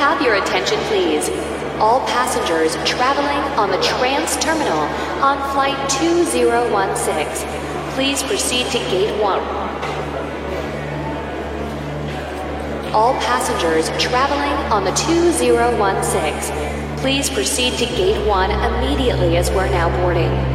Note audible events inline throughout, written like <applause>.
have your attention, please? All passengers traveling on the Trans Terminal on Flight 2016, please proceed to Gate 1. All passengers traveling on the 2016, please proceed to Gate 1 immediately as we're now boarding.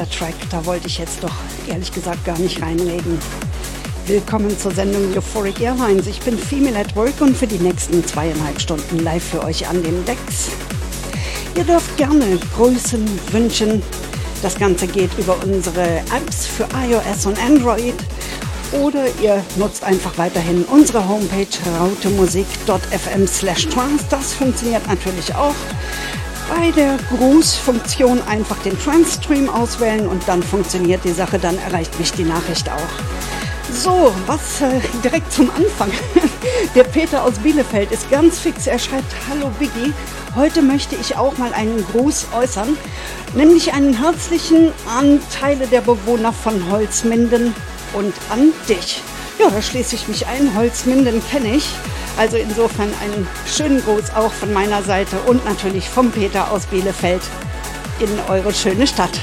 Erster Track, da wollte ich jetzt doch ehrlich gesagt gar nicht reinreden. Willkommen zur Sendung Euphoric Airlines. Ich bin Female at Work und für die nächsten zweieinhalb Stunden live für euch an den Decks. Ihr dürft gerne Grüßen wünschen. Das Ganze geht über unsere Apps für iOS und Android. Oder ihr nutzt einfach weiterhin unsere Homepage rautemusik.fm slash trans. Das funktioniert natürlich auch. Bei der Grußfunktion einfach den Trans-Stream auswählen und dann funktioniert die Sache, dann erreicht mich die Nachricht auch. So, was äh, direkt zum Anfang. <laughs> Der Peter aus Bielefeld ist ganz fix. Er schreibt, hallo Biggie, heute möchte ich auch mal einen Gruß äußern, nämlich einen herzlichen an Teile der Bewohner von Holzminden und an dich. Ja, da schließe ich mich ein. Holzminden kenne ich. Also insofern einen schönen Gruß auch von meiner Seite und natürlich vom Peter aus Bielefeld in eure schöne Stadt.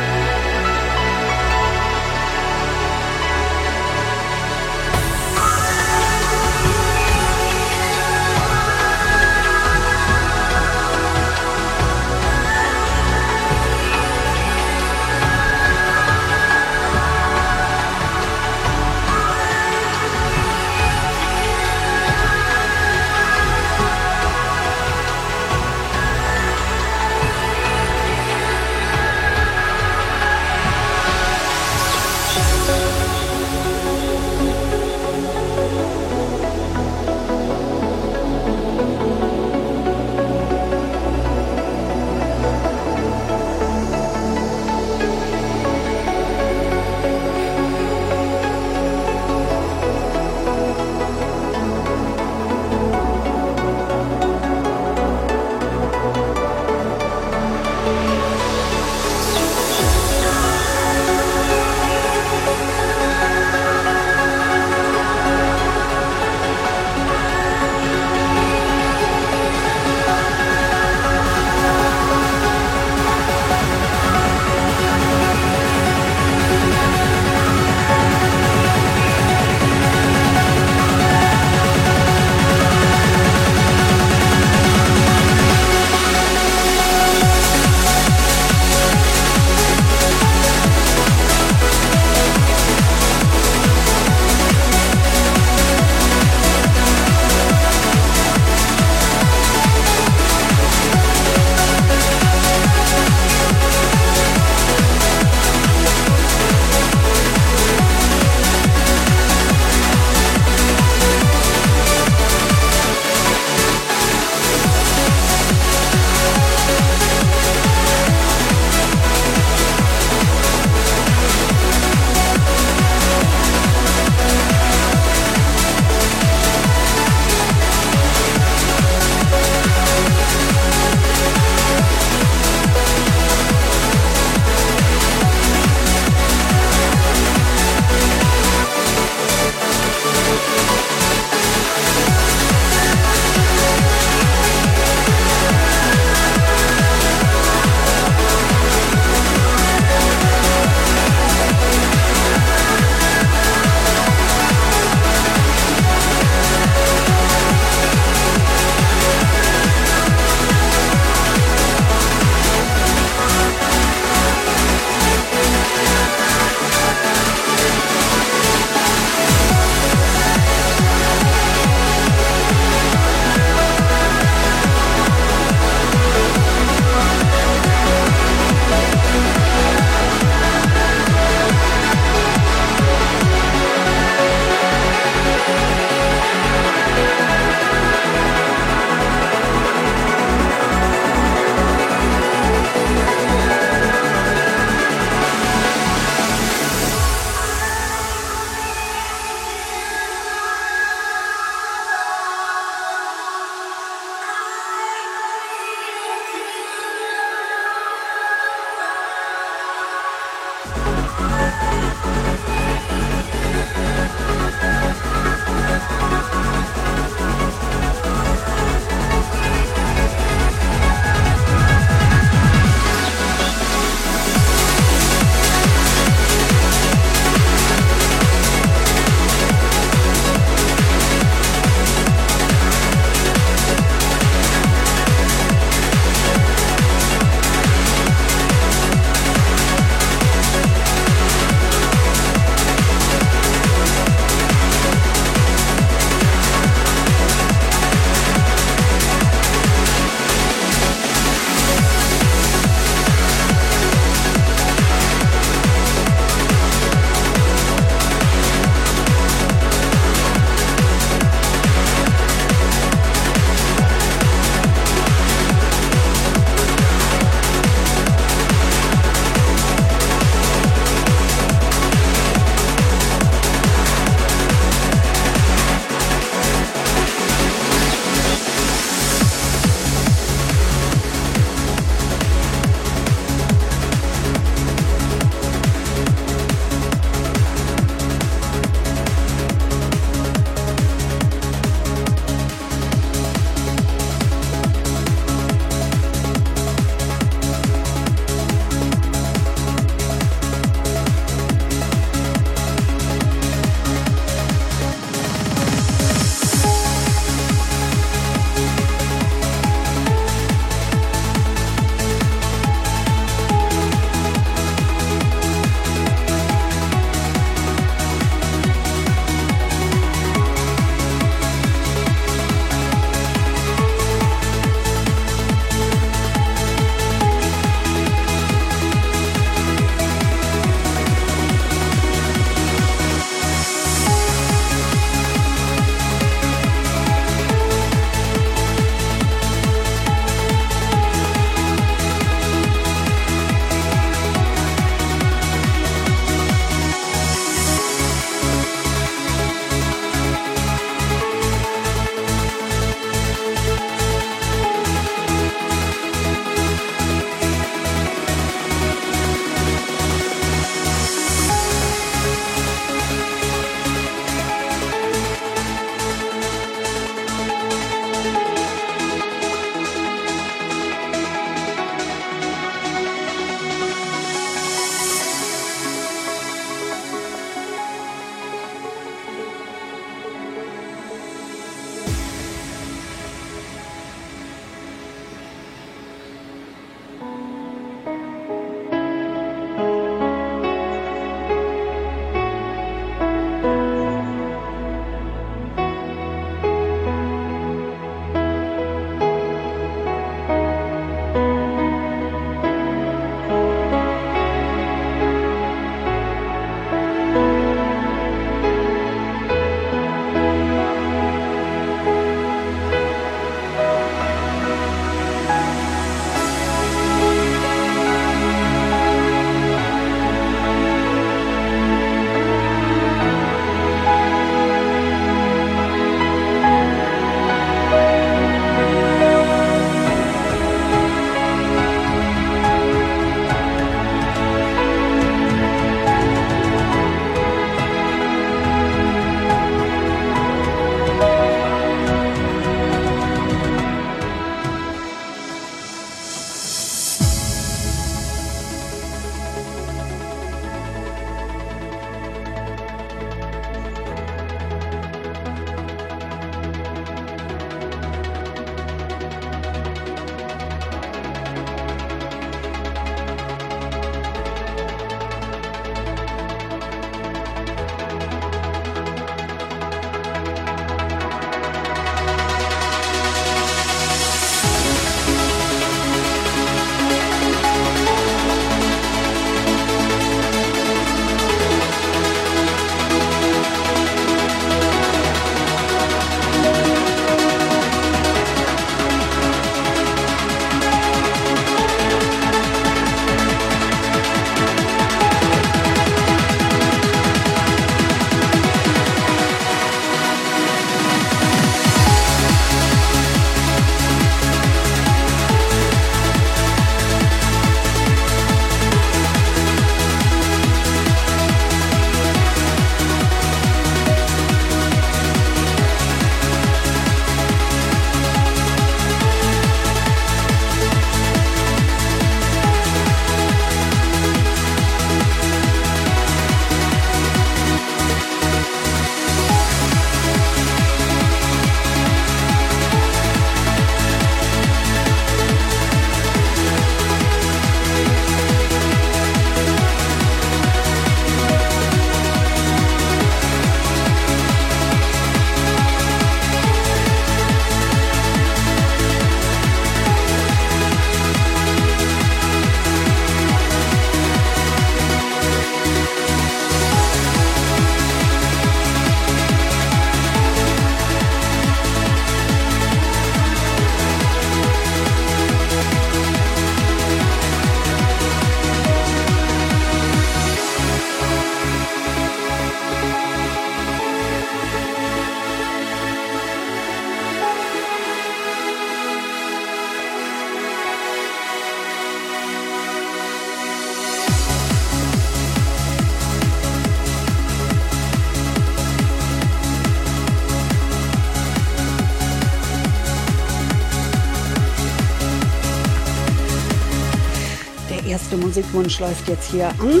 Musikwunsch läuft jetzt hier an.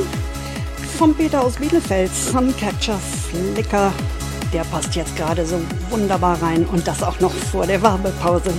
Vom Peter aus Bielefeld, Suncatcher Flicker. Der passt jetzt gerade so wunderbar rein und das auch noch vor der Werbepause.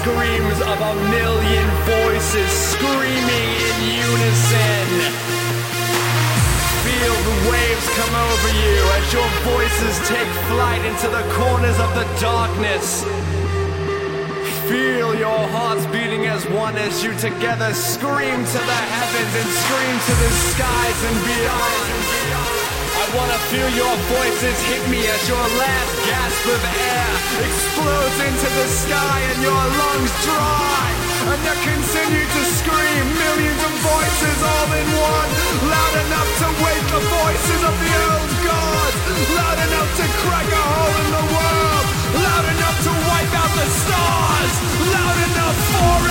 Screams of a million voices screaming in unison. Feel the waves come over you as your voices take flight into the corners of the darkness. Feel your hearts beating as one as you together scream to the heavens and scream to the skies and beyond. I wanna feel your voices hit me as your last gasp of air explodes into the sky and your lungs dry. And you continue to scream, millions of voices all in one, loud enough to wake the voices of the old gods, loud enough to crack a hole in the world, loud enough to wipe out the stars, loud enough for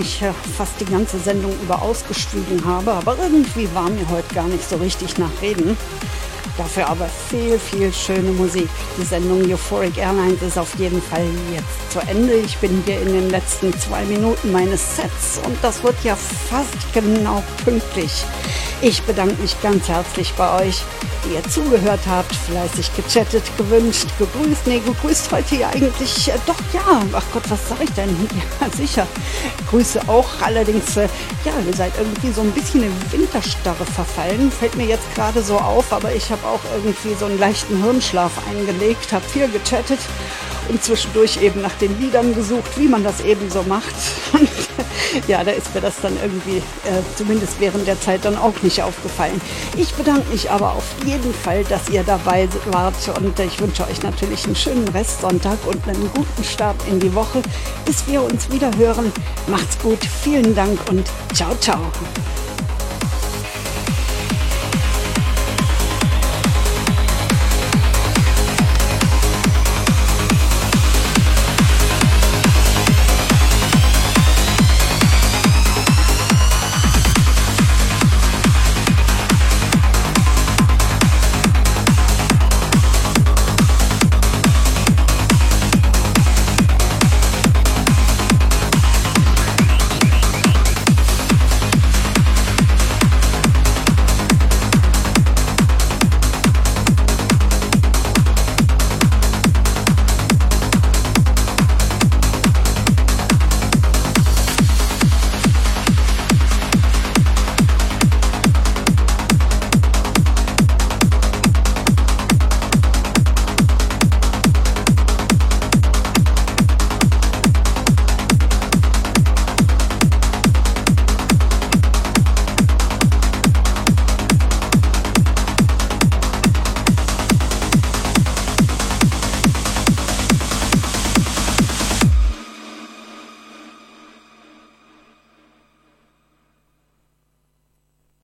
ich ja fast die ganze Sendung über ausgeschwiegen habe, aber irgendwie war mir heute gar nicht so richtig nach Reden. Dafür aber viel, viel schöne Musik. Die Sendung Euphoric Airlines ist auf jeden Fall jetzt zu Ende. Ich bin hier in den letzten zwei Minuten meines Sets und das wird ja fast genau pünktlich. Ich bedanke mich ganz herzlich bei euch, ihr zugehört habt, fleißig gechattet, gewünscht, gegrüßt. Nee, gegrüßt heute ja eigentlich, äh, doch ja, ach Gott, was sag ich denn? <laughs> Ja, sicher. Grüße auch, allerdings, äh, ja, ihr seid irgendwie so ein bisschen in Winterstarre verfallen. Fällt mir jetzt gerade so auf, aber ich habe auch irgendwie so einen leichten Hirnschlaf eingelegt, habe viel gechattet und zwischendurch eben nach den Liedern gesucht, wie man das eben so macht. <laughs> Und ja, da ist mir das dann irgendwie äh, zumindest während der Zeit dann auch nicht aufgefallen. Ich bedanke mich aber auf jeden Fall, dass ihr dabei wart und ich wünsche euch natürlich einen schönen Restsonntag und einen guten Start in die Woche, bis wir uns wieder hören. Macht's gut, vielen Dank und ciao, ciao.